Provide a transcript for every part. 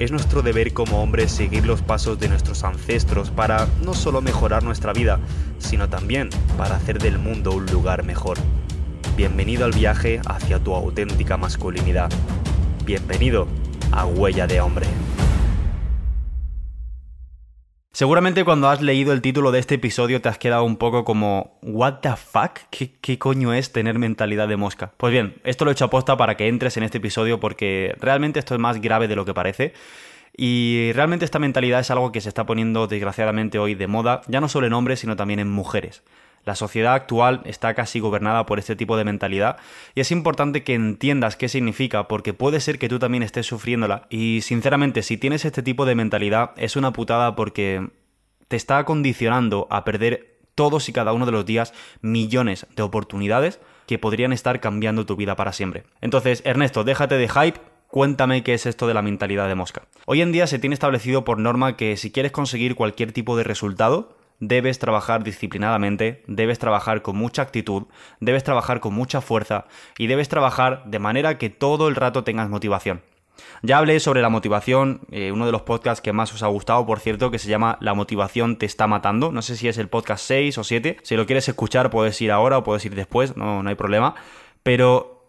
es nuestro deber como hombres seguir los pasos de nuestros ancestros para no solo mejorar nuestra vida, sino también para hacer del mundo un lugar mejor. Bienvenido al viaje hacia tu auténtica masculinidad. Bienvenido a Huella de Hombre. Seguramente cuando has leído el título de este episodio te has quedado un poco como ¿What the fuck? ¿Qué, coño es tener mentalidad de mosca? Pues bien, esto lo he hecho aposta para que entres en este episodio porque realmente esto es más grave de lo que parece. Y realmente esta mentalidad es algo que se está poniendo desgraciadamente hoy de moda, ya no solo en hombres, sino también en mujeres. La sociedad actual está casi gobernada por este tipo de mentalidad y es importante que entiendas qué significa porque puede ser que tú también estés sufriéndola y sinceramente si tienes este tipo de mentalidad es una putada porque te está condicionando a perder todos y cada uno de los días millones de oportunidades que podrían estar cambiando tu vida para siempre. Entonces, Ernesto, déjate de hype, Cuéntame qué es esto de la mentalidad de mosca. Hoy en día se tiene establecido por norma que si quieres conseguir cualquier tipo de resultado, debes trabajar disciplinadamente, debes trabajar con mucha actitud, debes trabajar con mucha fuerza y debes trabajar de manera que todo el rato tengas motivación. Ya hablé sobre la motivación, eh, uno de los podcasts que más os ha gustado, por cierto, que se llama La motivación te está matando. No sé si es el podcast 6 o 7. Si lo quieres escuchar, puedes ir ahora o puedes ir después, no, no hay problema. Pero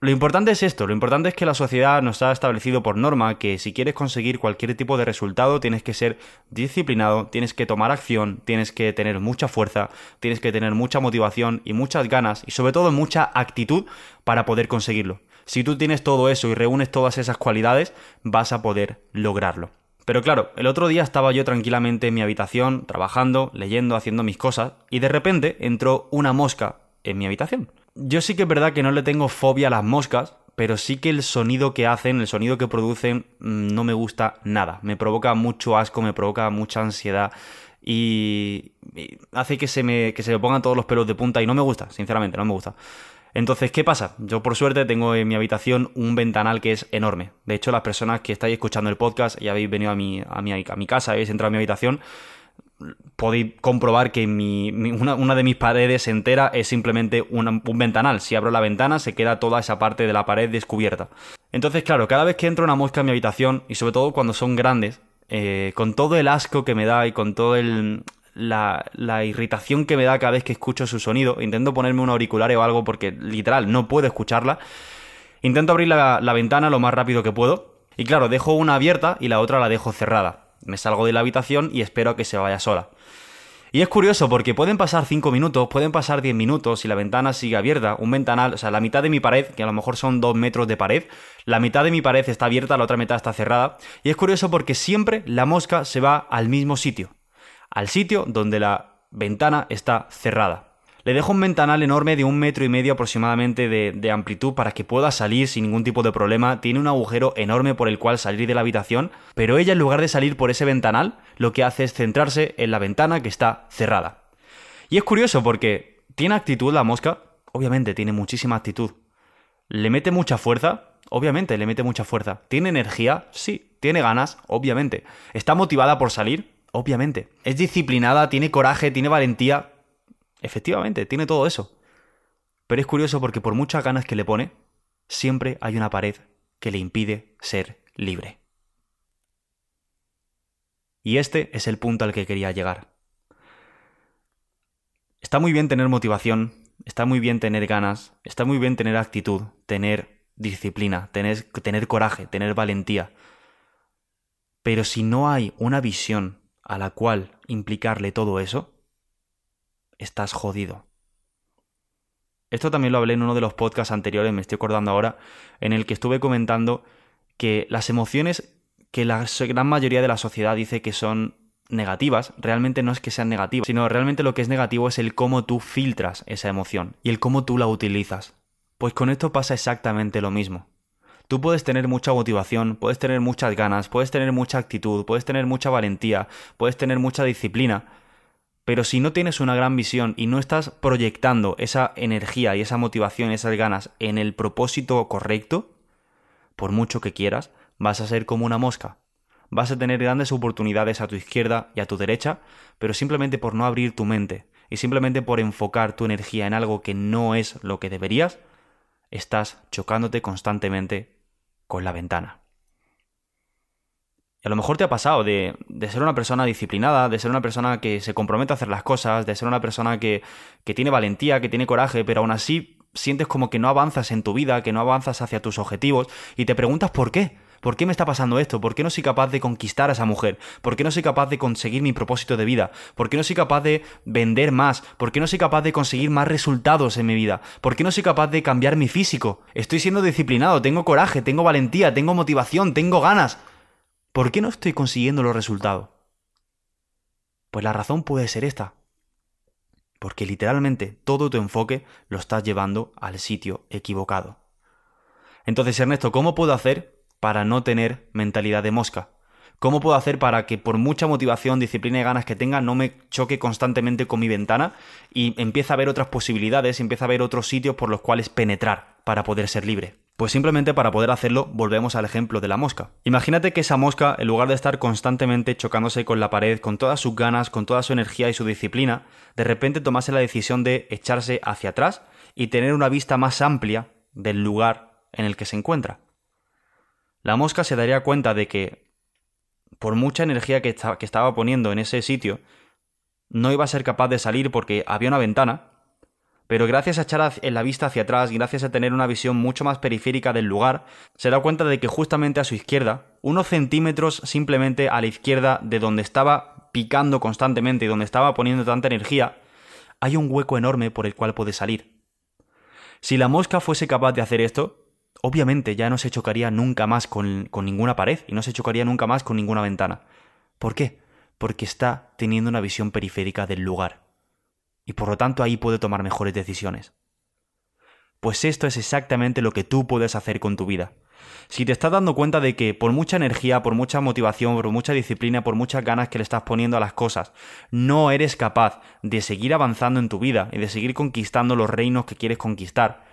lo importante es esto, lo importante es que la sociedad nos ha establecido por norma que si quieres conseguir cualquier tipo de resultado tienes que ser disciplinado, tienes que tomar acción, tienes que tener mucha fuerza, tienes que tener mucha motivación y muchas ganas y sobre todo mucha actitud para poder conseguirlo. Si tú tienes todo eso y reúnes todas esas cualidades, vas a poder lograrlo. Pero claro, el otro día estaba yo tranquilamente en mi habitación, trabajando, leyendo, haciendo mis cosas, y de repente entró una mosca en mi habitación. Yo sí que es verdad que no le tengo fobia a las moscas, pero sí que el sonido que hacen, el sonido que producen, mm, no me gusta nada. Me provoca mucho asco, me provoca mucha ansiedad y, hace que se, me, que se me pongan todos los pelos de punta y no me gusta, sinceramente, no me gusta. Entonces, ¿qué pasa? Yo por suerte tengo en mi habitación un ventanal que es enorme. De hecho, las personas que estáis escuchando el podcast y habéis venido a mi, a mi, a mi casa, habéis entrado a mi habitación, podéis comprobar que una, de mis paredes entera es simplemente un ventanal. Si abro la ventana se queda toda esa parte de la pared descubierta. Entonces, claro, cada vez que entro una mosca en mi habitación, y sobre todo cuando son grandes, eh, con todo el asco que me da y con todo el... La, irritación que me da cada vez que escucho su sonido, intento ponerme un auricular o algo porque literal no puedo escucharla. Intento abrir la ventana lo más rápido que puedo. Y claro, dejo una abierta y la otra la dejo cerrada me salgo de la habitación y espero a que se vaya sola. Y es curioso porque pueden pasar 5 minutos, pueden pasar 10 minutos y la ventana sigue abierta. Un ventanal, o sea, la mitad de mi pared, que a lo mejor son 2 metros de pared, la mitad de mi pared está abierta, la otra mitad está cerrada. Y es curioso porque siempre la mosca se va al mismo sitio. Al sitio donde la ventana está cerrada. Le dejo un ventanal enorme de un metro y medio aproximadamente de, amplitud para que pueda salir sin ningún tipo de problema. Tiene un agujero enorme por el cual salir de la habitación, pero ella en lugar de salir por ese ventanal, lo que hace es centrarse en la ventana que está cerrada. Y es curioso porque tiene actitud la mosca, obviamente tiene muchísima actitud. ¿Le mete mucha fuerza? Obviamente le mete mucha fuerza. ¿Tiene energía? Sí. ¿Tiene ganas? Obviamente. ¿Está motivada por salir? Obviamente. ¿Es disciplinada? ¿Tiene coraje? ¿Tiene valentía? Efectivamente, tiene todo eso. Pero es curioso porque por muchas ganas que le pone, siempre hay una pared que le impide ser libre. Y este es el punto al que quería llegar. Está muy bien tener motivación, está muy bien tener ganas, está muy bien tener actitud, tener disciplina, tener, tener coraje, tener valentía. Pero si no hay una visión a la cual implicarle todo eso, estás jodido. Esto también lo hablé en uno de los podcasts anteriores, me estoy acordando ahora, en el que estuve comentando que las emociones que la gran mayoría de la sociedad dice que son negativas, realmente no es que sean negativas, sino realmente lo que es negativo es el cómo tú filtras esa emoción y el cómo tú la utilizas. Pues con esto pasa exactamente lo mismo. Tú puedes tener mucha motivación, puedes tener muchas ganas, puedes tener mucha actitud, puedes tener mucha valentía, puedes tener mucha disciplina, pero si no tienes una gran visión y no estás proyectando esa energía y esa motivación, esas ganas en el propósito correcto, por mucho que quieras, vas a ser como una mosca. Vas a tener grandes oportunidades a tu izquierda y a tu derecha, pero simplemente por no abrir tu mente y simplemente por enfocar tu energía en algo que no es lo que deberías, estás chocándote constantemente con la ventana. Y a lo mejor te ha pasado de, ser una persona disciplinada, de ser una persona que se compromete a hacer las cosas, de ser una persona que, que tiene valentía, que tiene coraje, pero aún así sientes como que no avanzas en tu vida, que no avanzas hacia tus objetivos y te preguntas por qué. ¿Por qué me está pasando esto? ¿Por qué no soy capaz de conquistar a esa mujer? ¿Por qué no soy capaz de conseguir mi propósito de vida? ¿Por qué no soy capaz de vender más? ¿Por qué no soy capaz de conseguir más resultados en mi vida? ¿Por qué no soy capaz de cambiar mi físico? Estoy siendo disciplinado, tengo coraje, tengo valentía, tengo motivación, tengo ganas. ¿Por qué no estoy consiguiendo los resultados? Pues la razón puede ser esta. Porque literalmente todo tu enfoque lo estás llevando al sitio equivocado. Entonces, Ernesto, ¿cómo puedo hacer para no tener mentalidad de mosca? ¿Cómo puedo hacer para que por mucha motivación, disciplina y ganas que tenga no me choque constantemente con mi ventana y empiece a ver otras posibilidades, empiece a ver otros sitios por los cuales penetrar para poder ser libre? Pues simplemente para poder hacerlo volvemos al ejemplo de la mosca. Imagínate que esa mosca, en lugar de estar constantemente chocándose con la pared, con todas sus ganas, con toda su energía y su disciplina, de repente tomase la decisión de echarse hacia atrás y tener una vista más amplia del lugar en el que se encuentra la mosca se daría cuenta de que por mucha energía que, estaba poniendo en ese sitio, no iba a ser capaz de salir porque había una ventana, pero gracias a echar en la vista hacia atrás, gracias a tener una visión mucho más periférica del lugar, se da cuenta de que justamente a su izquierda, unos centímetros simplemente a la izquierda de donde estaba picando constantemente y donde estaba poniendo tanta energía, hay un hueco enorme por el cual puede salir. Si la mosca fuese capaz de hacer esto, obviamente ya no se chocaría nunca más con, ninguna pared y no se chocaría nunca más con ninguna ventana. ¿Por qué? Porque está teniendo una visión periférica del lugar. Y por lo tanto ahí puede tomar mejores decisiones. Pues esto es exactamente lo que tú puedes hacer con tu vida. Si te estás dando cuenta de que por mucha energía, por mucha motivación, por mucha disciplina, por muchas ganas que le estás poniendo a las cosas, no eres capaz de seguir avanzando en tu vida y de seguir conquistando los reinos que quieres conquistar,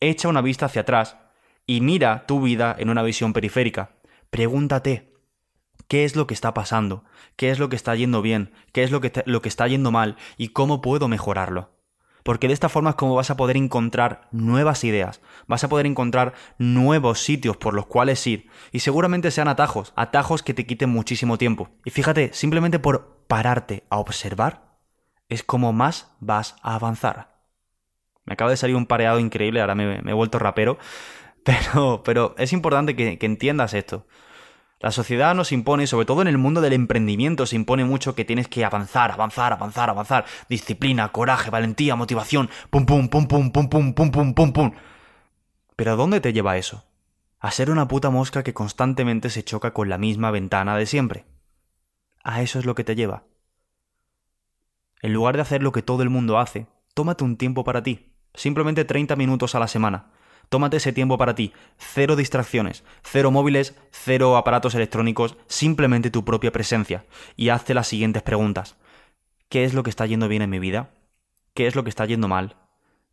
echa una vista hacia atrás y mira tu vida en una visión periférica. Pregúntate, ¿qué es lo que está pasando? ¿Qué es lo que está yendo bien? ¿Qué es lo que, lo que está yendo mal? ¿Y cómo puedo mejorarlo? Porque de esta forma es como vas a poder encontrar nuevas ideas, vas a poder encontrar nuevos sitios por los cuales ir, y seguramente sean atajos, atajos que te quiten muchísimo tiempo. Y fíjate, simplemente por pararte a observar, es como más vas a avanzar. Me acaba de salir un pareado increíble, ahora me, me he vuelto rapero, pero, pero es importante que, entiendas esto. La sociedad nos impone, sobre todo en el mundo del emprendimiento, se impone mucho que tienes que avanzar, avanzar, avanzar, avanzar. Disciplina, coraje, valentía, motivación. Pum, pum, pum, pum, pum, pum, pum, pum, pum, pum. Pero ¿a dónde te lleva eso? A ser una puta mosca que constantemente se choca con la misma ventana de siempre. A eso es lo que te lleva. En lugar de hacer lo que todo el mundo hace, tómate un tiempo para ti. Simplemente 30 minutos a la semana Tómate ese tiempo para ti. Cero distracciones, cero móviles, cero aparatos electrónicos, simplemente tu propia presencia. Y hazte las siguientes preguntas. ¿Qué es lo que está yendo bien en mi vida? ¿Qué es lo que está yendo mal?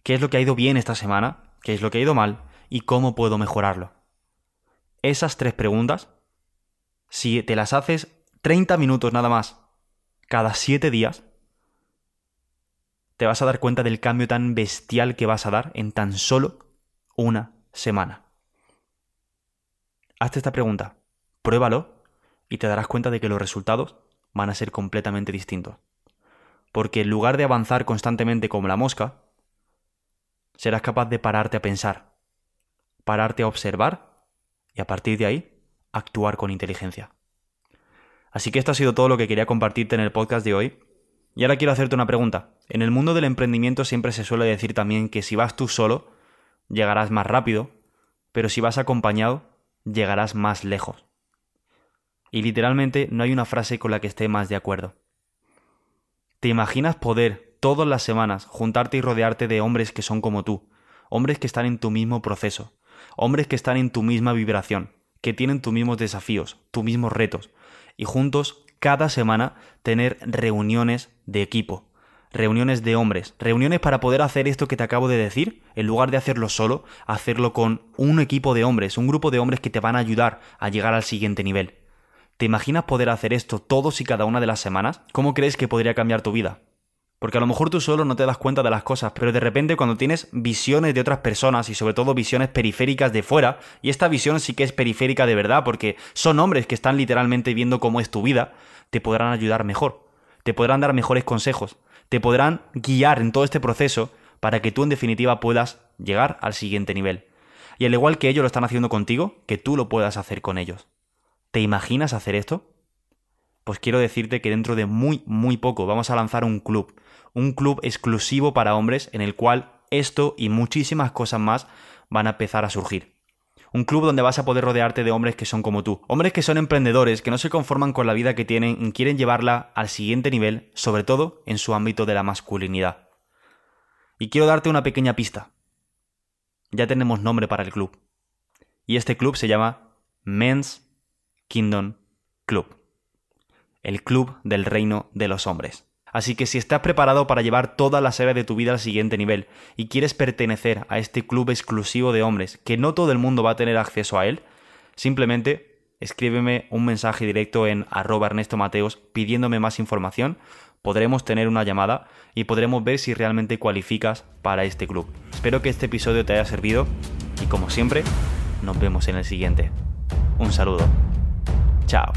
¿Qué es lo que ha ido bien esta semana? ¿Qué es lo que ha ido mal? ¿Y cómo puedo mejorarlo? Esas tres preguntas, si te las haces 30 minutos nada más, cada 7 días, te vas a dar cuenta del cambio tan bestial que vas a dar en tan solo una semana. Hazte esta pregunta, pruébalo y te darás cuenta de que los resultados van a ser completamente distintos. Porque en lugar de avanzar constantemente como la mosca, serás capaz de pararte a pensar, pararte a observar y a partir de ahí actuar con inteligencia. Así que esto ha sido todo lo que quería compartirte en el podcast de hoy. Y ahora quiero hacerte una pregunta. En el mundo del emprendimiento siempre se suele decir también que si vas tú solo, llegarás más rápido, pero si vas acompañado, llegarás más lejos. Y literalmente no hay una frase con la que esté más de acuerdo. ¿Te imaginas poder todas las semanas juntarte y rodearte de hombres que son como tú, hombres que están en tu mismo proceso, hombres que están en tu misma vibración, que tienen tus mismos desafíos, tus mismos retos, y juntos cada semana tener reuniones de equipo, reuniones de hombres, reuniones para poder hacer esto que te acabo de decir, en lugar de hacerlo solo, hacerlo con un equipo de hombres, un grupo de hombres que te van a ayudar a llegar al siguiente nivel. ¿Te imaginas poder hacer esto todos y cada una de las semanas? ¿Cómo crees que podría cambiar tu vida? Porque a lo mejor tú solo no te das cuenta de las cosas, pero de repente cuando tienes visiones de otras personas y sobre todo visiones periféricas de fuera, y esta visión sí que es periférica de verdad porque son hombres que están literalmente viendo cómo es tu vida, te podrán ayudar mejor, te podrán dar mejores consejos, te podrán guiar en todo este proceso para que tú en definitiva puedas llegar al siguiente nivel. Y al igual que ellos lo están haciendo contigo, que tú lo puedas hacer con ellos. ¿Te imaginas hacer esto? Pues quiero decirte que dentro de muy, muy poco vamos a lanzar un club, un club exclusivo para hombres en el cual esto y muchísimas cosas más van a empezar a surgir. Un club donde vas a poder rodearte de hombres que son como tú. Hombres que son emprendedores, que no se conforman con la vida que tienen y quieren llevarla al siguiente nivel, sobre todo en su ámbito de la masculinidad. Y quiero darte una pequeña pista. Ya tenemos nombre para el club. Y este club se llama Men's Kingdom Club. El club del reino de los hombres. Así que si estás preparado para llevar toda la serie de tu vida al siguiente nivel y quieres pertenecer a este club exclusivo de hombres que no todo el mundo va a tener acceso a él, simplemente escríbeme un mensaje directo en arroba Ernesto Mateos pidiéndome más información, podremos tener una llamada y podremos ver si realmente cualificas para este club. Espero que este episodio te haya servido y como siempre, nos vemos en el siguiente. Un saludo. Chao.